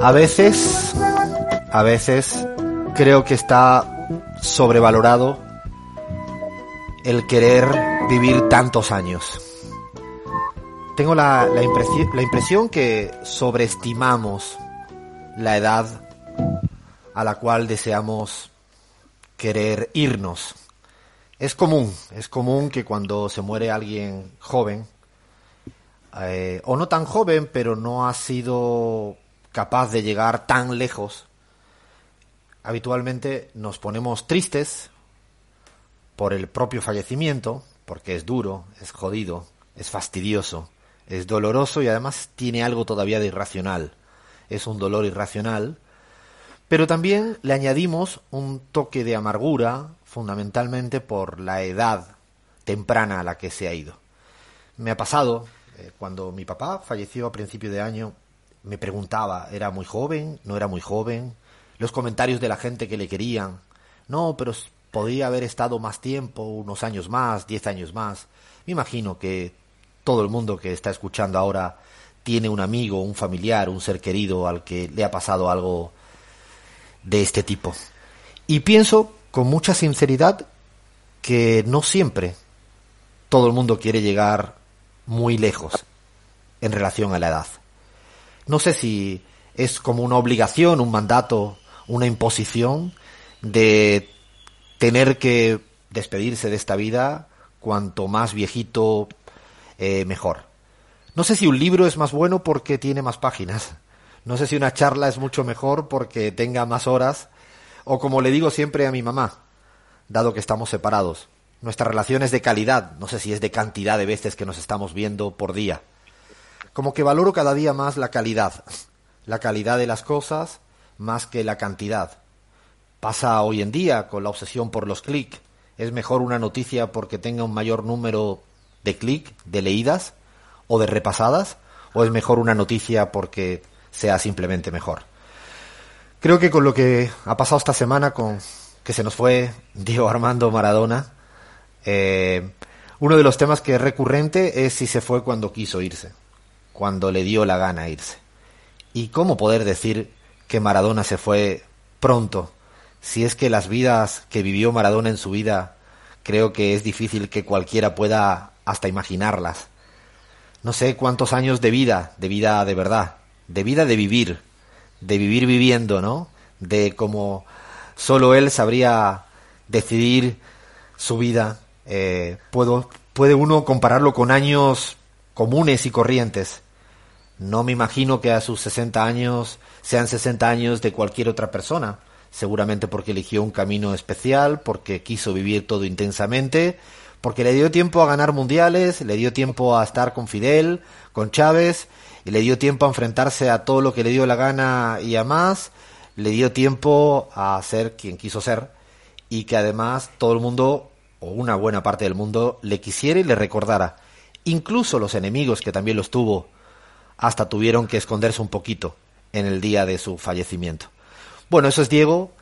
A veces, a veces creo que está sobrevalorado el querer vivir tantos años. Tengo la, la, la impresión que sobreestimamos la edad a la cual deseamos querer irnos. Es común, es común que cuando se muere alguien joven, eh, o no tan joven, pero no ha sido capaz de llegar tan lejos, habitualmente nos ponemos tristes por el propio fallecimiento, porque es duro, es jodido, es fastidioso, es doloroso y además tiene algo todavía de irracional. Es un dolor irracional, pero también le añadimos un toque de amargura, fundamentalmente por la edad temprana a la que se ha ido. Me ha pasado, eh, cuando mi papá falleció a principio de año, me preguntaba, ¿era muy joven? ¿No era muy joven? Los comentarios de la gente que le querían. No, pero podría haber estado más tiempo, unos años más, diez años más. Me imagino que todo el mundo que está escuchando ahora tiene un amigo, un familiar, un ser querido al que le ha pasado algo de este tipo. Y pienso con mucha sinceridad que no siempre todo el mundo quiere llegar muy lejos en relación a la edad. No sé si es como una obligación, un mandato, una imposición de tener que despedirse de esta vida cuanto más viejito eh, mejor. No sé si un libro es más bueno porque tiene más páginas. No sé si una charla es mucho mejor porque tenga más horas. O como le digo siempre a mi mamá, dado que estamos separados, nuestra relación es de calidad. No sé si es de cantidad de veces que nos estamos viendo por día. Como que valoro cada día más la calidad. La calidad de las cosas más que la cantidad. Pasa hoy en día con la obsesión por los clics. Es mejor una noticia porque tenga un mayor número de clics, de leídas o de repasadas, o es mejor una noticia porque sea simplemente mejor. Creo que con lo que ha pasado esta semana con que se nos fue Diego Armando Maradona, eh, uno de los temas que es recurrente es si se fue cuando quiso irse, cuando le dio la gana irse. ¿Y cómo poder decir que Maradona se fue pronto? Si es que las vidas que vivió Maradona en su vida, creo que es difícil que cualquiera pueda hasta imaginarlas. No sé cuántos años de vida, de vida de verdad, de vida de vivir, de vivir viviendo, ¿no? De como solo él sabría decidir su vida. Eh, puedo, puede uno compararlo con años comunes y corrientes. No me imagino que a sus 60 años sean 60 años de cualquier otra persona, seguramente porque eligió un camino especial, porque quiso vivir todo intensamente, porque le dio tiempo a ganar mundiales, le dio tiempo a estar con Fidel, con Chávez, y le dio tiempo a enfrentarse a todo lo que le dio la gana y a más, le dio tiempo a ser quien quiso ser, y que además todo el mundo, o una buena parte del mundo, le quisiera y le recordara. Incluso los enemigos, que también los tuvo, hasta tuvieron que esconderse un poquito en el día de su fallecimiento. Bueno, eso es Diego.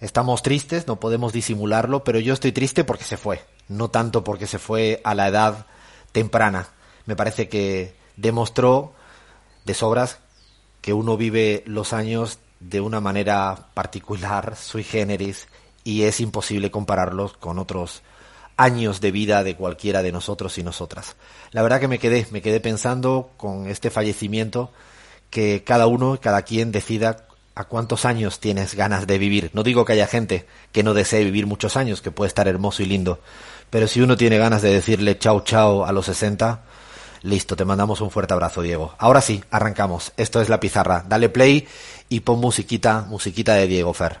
Estamos tristes, no podemos disimularlo, pero yo estoy triste porque se fue, no tanto porque se fue a la edad temprana. Me parece que demostró de sobras que uno vive los años de una manera particular, sui generis, y es imposible compararlos con otros años de vida de cualquiera de nosotros y nosotras. La verdad que me quedé, me quedé pensando con este fallecimiento que cada uno, cada quien decida a cuántos años tienes ganas de vivir. No digo que haya gente que no desee vivir muchos años, que puede estar hermoso y lindo, pero si uno tiene ganas de decirle chao chao a los 60, listo, te mandamos un fuerte abrazo, Diego. Ahora sí, arrancamos. Esto es la pizarra. Dale play y pon musiquita, musiquita de Diego Fer.